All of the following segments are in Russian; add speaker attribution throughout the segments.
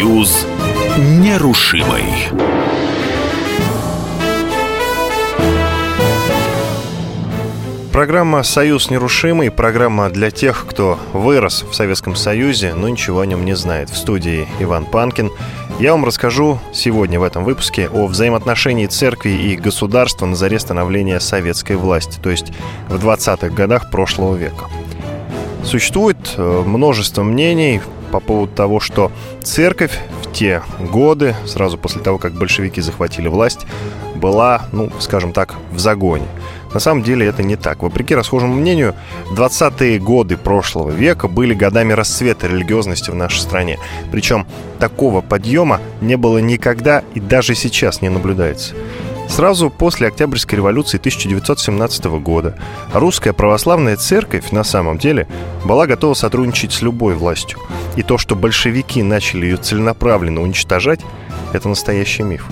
Speaker 1: Союз нерушимый.
Speaker 2: Программа «Союз нерушимый» – программа для тех, кто вырос в Советском Союзе, но ничего о нем не знает. В студии Иван Панкин. Я вам расскажу сегодня в этом выпуске о взаимоотношении церкви и государства на заре становления советской власти, то есть в 20-х годах прошлого века. Существует э, множество мнений по поводу того, что церковь в те годы, сразу после того, как большевики захватили власть, была, ну, скажем так, в загоне – на самом деле это не так. Вопреки расхожему мнению, 20-е годы прошлого века были годами расцвета религиозности в нашей стране. Причем такого подъема не было никогда и даже сейчас не наблюдается. Сразу после Октябрьской революции 1917 года русская православная церковь на самом деле была готова сотрудничать с любой властью. И то, что большевики начали ее целенаправленно уничтожать, это настоящий миф.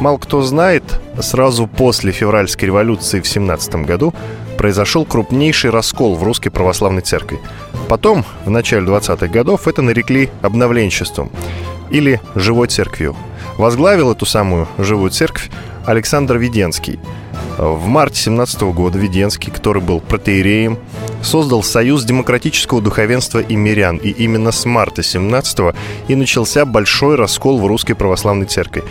Speaker 2: Мало кто знает, сразу после февральской революции в 17 году произошел крупнейший раскол в русской православной церкви. Потом, в начале 20-х годов, это нарекли обновленчеством или живой церковью. Возглавил эту самую живую церковь Александр Веденский – в марте 17 года Веденский, который был протеереем, создал Союз демократического духовенства и мирян. И именно с марта 17 и начался большой раскол в русской православной церкви.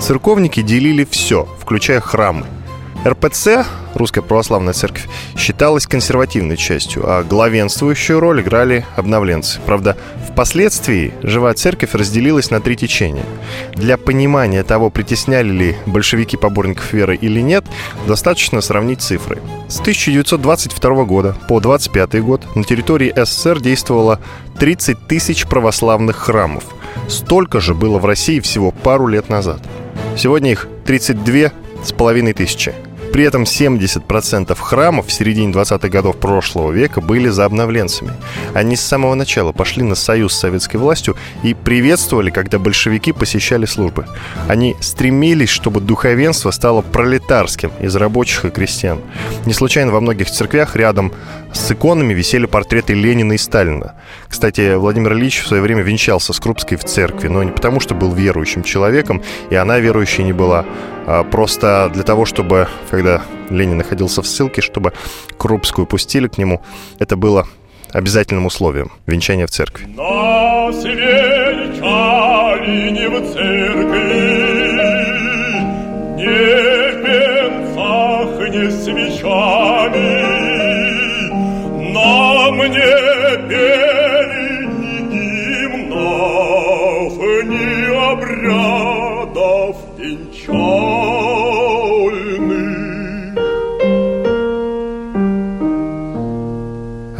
Speaker 2: Церковники делили все, включая храмы. РПЦ, Русская Православная Церковь, считалась консервативной частью, а главенствующую роль играли обновленцы. Правда, впоследствии живая церковь разделилась на три течения. Для понимания того, притесняли ли большевики поборников веры или нет, достаточно сравнить цифры. С 1922 года по 25 год на территории СССР действовало 30 тысяч православных храмов. Столько же было в России всего пару лет назад. Сегодня их 32 с половиной тысячи. При этом 70% храмов в середине 20-х годов прошлого века были за обновленцами. Они с самого начала пошли на союз с советской властью и приветствовали, когда большевики посещали службы. Они стремились, чтобы духовенство стало пролетарским из рабочих и крестьян. Не случайно во многих церквях рядом с иконами висели портреты Ленина и Сталина. Кстати, Владимир Ильич в свое время венчался с Крупской в церкви, но не потому, что был верующим человеком, и она верующей не была, а просто для того, чтобы, когда Ленин находился в ссылке, чтобы Крупскую пустили к нему, это было обязательным условием венчания в церкви. Нас венчали не в церкви, не в пенцах, не свечами, мне пели ни гимнов, ни обрядов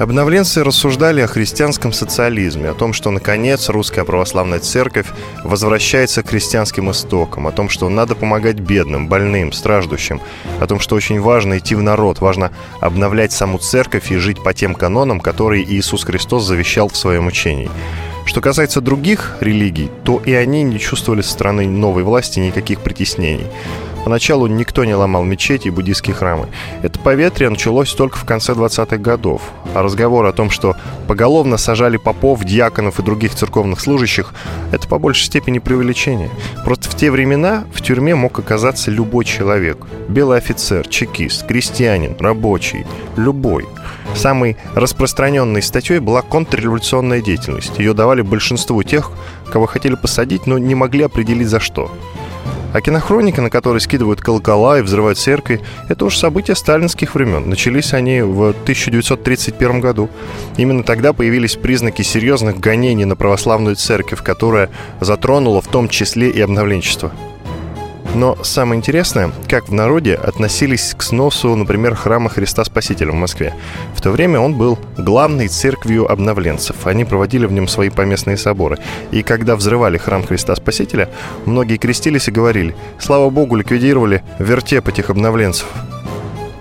Speaker 2: Обновленцы рассуждали о христианском социализме, о том, что, наконец, русская православная церковь возвращается к христианским истокам, о том, что надо помогать бедным, больным, страждущим, о том, что очень важно идти в народ, важно обновлять саму церковь и жить по тем канонам, которые Иисус Христос завещал в своем учении. Что касается других религий, то и они не чувствовали со стороны новой власти никаких притеснений. Поначалу никто не ломал мечети и буддийские храмы. Это поветрие началось только в конце 20-х годов. А разговор о том, что поголовно сажали попов, дьяконов и других церковных служащих, это по большей степени преувеличение. Просто в те времена в тюрьме мог оказаться любой человек. Белый офицер, чекист, крестьянин, рабочий, любой. Самой распространенной статьей была контрреволюционная деятельность. Ее давали большинству тех, кого хотели посадить, но не могли определить за что. А кинохроника, на которой скидывают колокола и взрывают церкви, это уж события сталинских времен. Начались они в 1931 году. Именно тогда появились признаки серьезных гонений на православную церковь, которая затронула в том числе и обновленчество. Но самое интересное, как в народе относились к сносу, например, храма Христа Спасителя в Москве. В то время он был главной церковью обновленцев. Они проводили в нем свои поместные соборы. И когда взрывали храм Христа Спасителя, многие крестились и говорили «Слава Богу, ликвидировали вертеп этих обновленцев».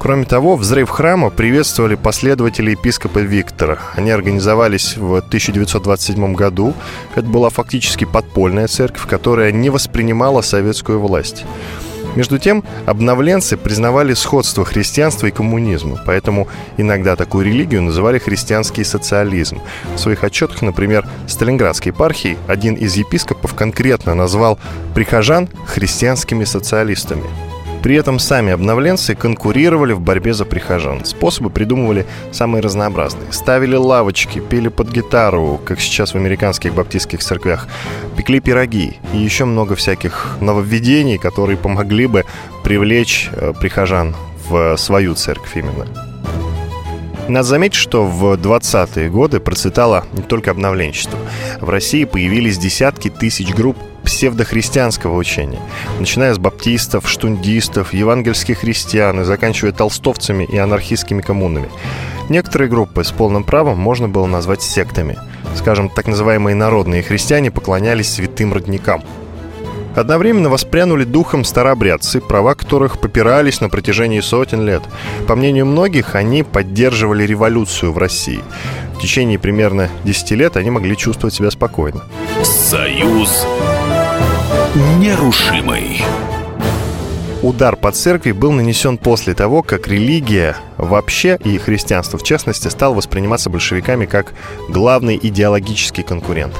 Speaker 2: Кроме того, взрыв храма приветствовали последователи епископа Виктора. Они организовались в 1927 году. Это была фактически подпольная церковь, которая не воспринимала советскую власть. Между тем, обновленцы признавали сходство христианства и коммунизма, поэтому иногда такую религию называли христианский социализм. В своих отчетах, например, Сталинградской епархии один из епископов конкретно назвал прихожан христианскими социалистами. При этом сами обновленцы конкурировали в борьбе за прихожан. Способы придумывали самые разнообразные. Ставили лавочки, пели под гитару, как сейчас в американских баптистских церквях, пекли пироги и еще много всяких нововведений, которые помогли бы привлечь э, прихожан в свою церковь именно. Надо заметить, что в 20-е годы процветало не только обновленчество. В России появились десятки тысяч групп псевдохристианского учения, начиная с баптистов, штундистов, евангельских христиан и заканчивая толстовцами и анархистскими коммунами. Некоторые группы с полным правом можно было назвать сектами. Скажем, так называемые народные христиане поклонялись святым родникам – Одновременно воспрянули духом старообрядцы, права которых попирались на протяжении сотен лет. По мнению многих, они поддерживали революцию в России. В течение примерно 10 лет они могли чувствовать себя спокойно.
Speaker 1: Союз нерушимый.
Speaker 2: Удар по церкви был нанесен после того, как религия вообще и христианство в частности стал восприниматься большевиками как главный идеологический конкурент.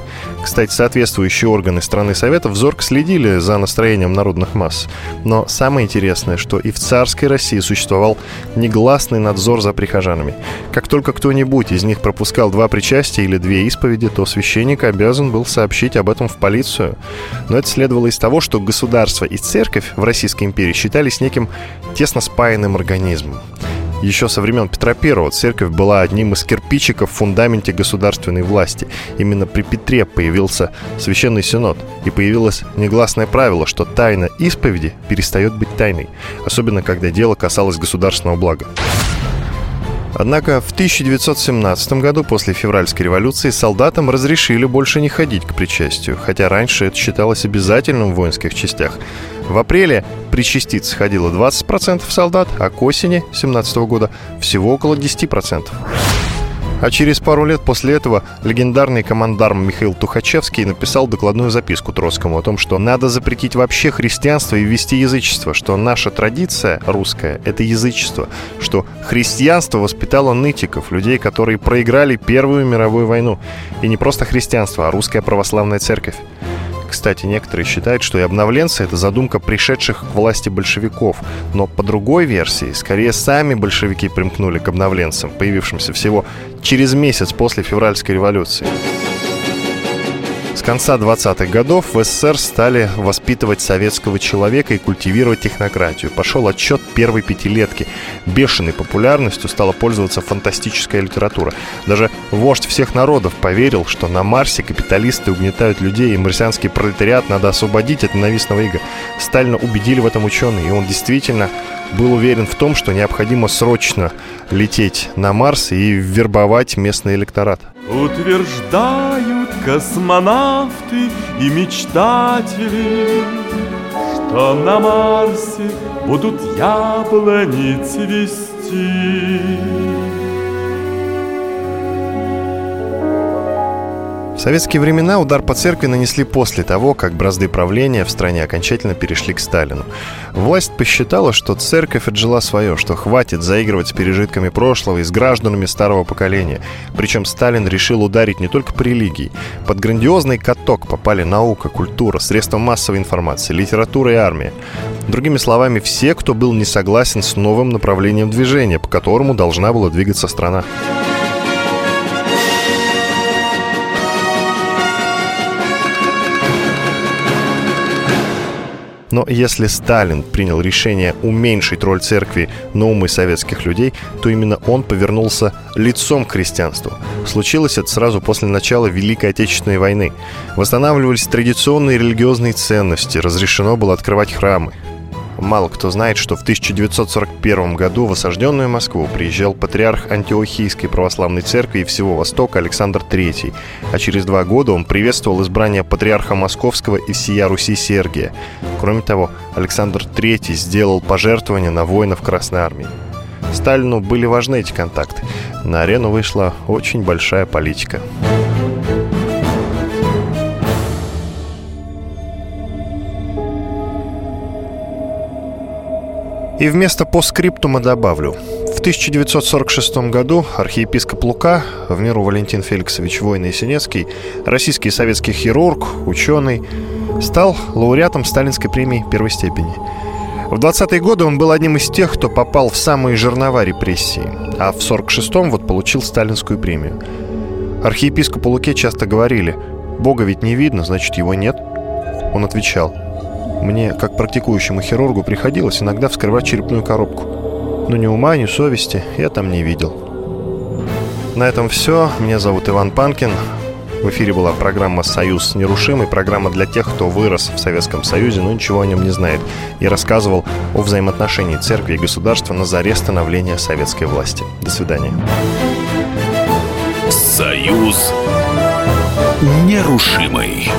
Speaker 2: Кстати, соответствующие органы страны Советов зорко следили за настроением народных масс. Но самое интересное, что и в царской России существовал негласный надзор за прихожанами. Как только кто-нибудь из них пропускал два причастия или две исповеди, то священник обязан был сообщить об этом в полицию. Но это следовало из того, что государство и церковь в Российской империи считались неким тесно спаянным организмом. Еще со времен Петра I церковь была одним из кирпичиков в фундаменте государственной власти. Именно при Петре появился Священный Синод, и появилось негласное правило, что тайна исповеди перестает быть тайной, особенно когда дело касалось государственного блага. Однако в 1917 году, после февральской революции, солдатам разрешили больше не ходить к причастию, хотя раньше это считалось обязательным в воинских частях. В апреле причаститься ходило 20% солдат, а к осени 17 года всего около 10%. А через пару лет после этого легендарный командарм Михаил Тухачевский написал докладную записку Троцкому о том, что надо запретить вообще христианство и ввести язычество, что наша традиция русская — это язычество, что христианство воспитало нытиков, людей, которые проиграли Первую мировую войну. И не просто христианство, а русская православная церковь. Кстати, некоторые считают, что и обновленцы — это задумка пришедших к власти большевиков. Но по другой версии, скорее сами большевики примкнули к обновленцам, появившимся всего через месяц после февральской революции конца 20-х годов в СССР стали воспитывать советского человека и культивировать технократию. Пошел отчет первой пятилетки. Бешеной популярностью стала пользоваться фантастическая литература. Даже вождь всех народов поверил, что на Марсе капиталисты угнетают людей, и марсианский пролетариат надо освободить от ненавистного ига. Сталина убедили в этом ученые, и он действительно был уверен в том, что необходимо срочно лететь на Марс и вербовать местный электорат.
Speaker 3: Утверждают космонавты и мечтатели, Что на Марсе будут яблони цвести.
Speaker 2: Советские времена удар по церкви нанесли после того, как бразды правления в стране окончательно перешли к Сталину. Власть посчитала, что церковь отжила свое, что хватит заигрывать с пережитками прошлого и с гражданами старого поколения. Причем Сталин решил ударить не только по религии. Под грандиозный каток попали наука, культура, средства массовой информации, литература и армия. Другими словами, все, кто был не согласен с новым направлением движения, по которому должна была двигаться страна. Но если Сталин принял решение уменьшить роль церкви на умы советских людей, то именно он повернулся лицом к христианству. Случилось это сразу после начала Великой Отечественной войны. Восстанавливались традиционные религиозные ценности, разрешено было открывать храмы. Мало кто знает, что в 1941 году в осажденную Москву приезжал патриарх Антиохийской православной церкви и всего Востока Александр III, а через два года он приветствовал избрание патриарха Московского и всея Руси Сергия. Кроме того, Александр III сделал пожертвования на воинов Красной Армии. Сталину были важны эти контакты. На арену вышла очень большая политика. И вместо постскриптума добавлю. В 1946 году архиепископ Лука, в миру Валентин Феликсович Война Синецкий, российский советский хирург, ученый, стал лауреатом Сталинской премии первой степени. В 20-е годы он был одним из тех, кто попал в самые жернова репрессии, а в 46-м вот получил сталинскую премию. Архиепископу Луке часто говорили, «Бога ведь не видно, значит, его нет». Он отвечал, мне, как практикующему хирургу, приходилось иногда вскрывать черепную коробку. Но ни ума, ни совести я там не видел. На этом все. Меня зовут Иван Панкин. В эфире была программа «Союз нерушимый», программа для тех, кто вырос в Советском Союзе, но ничего о нем не знает. И рассказывал о взаимоотношении церкви и государства на заре становления советской власти. До свидания.
Speaker 1: Союз нерушимый.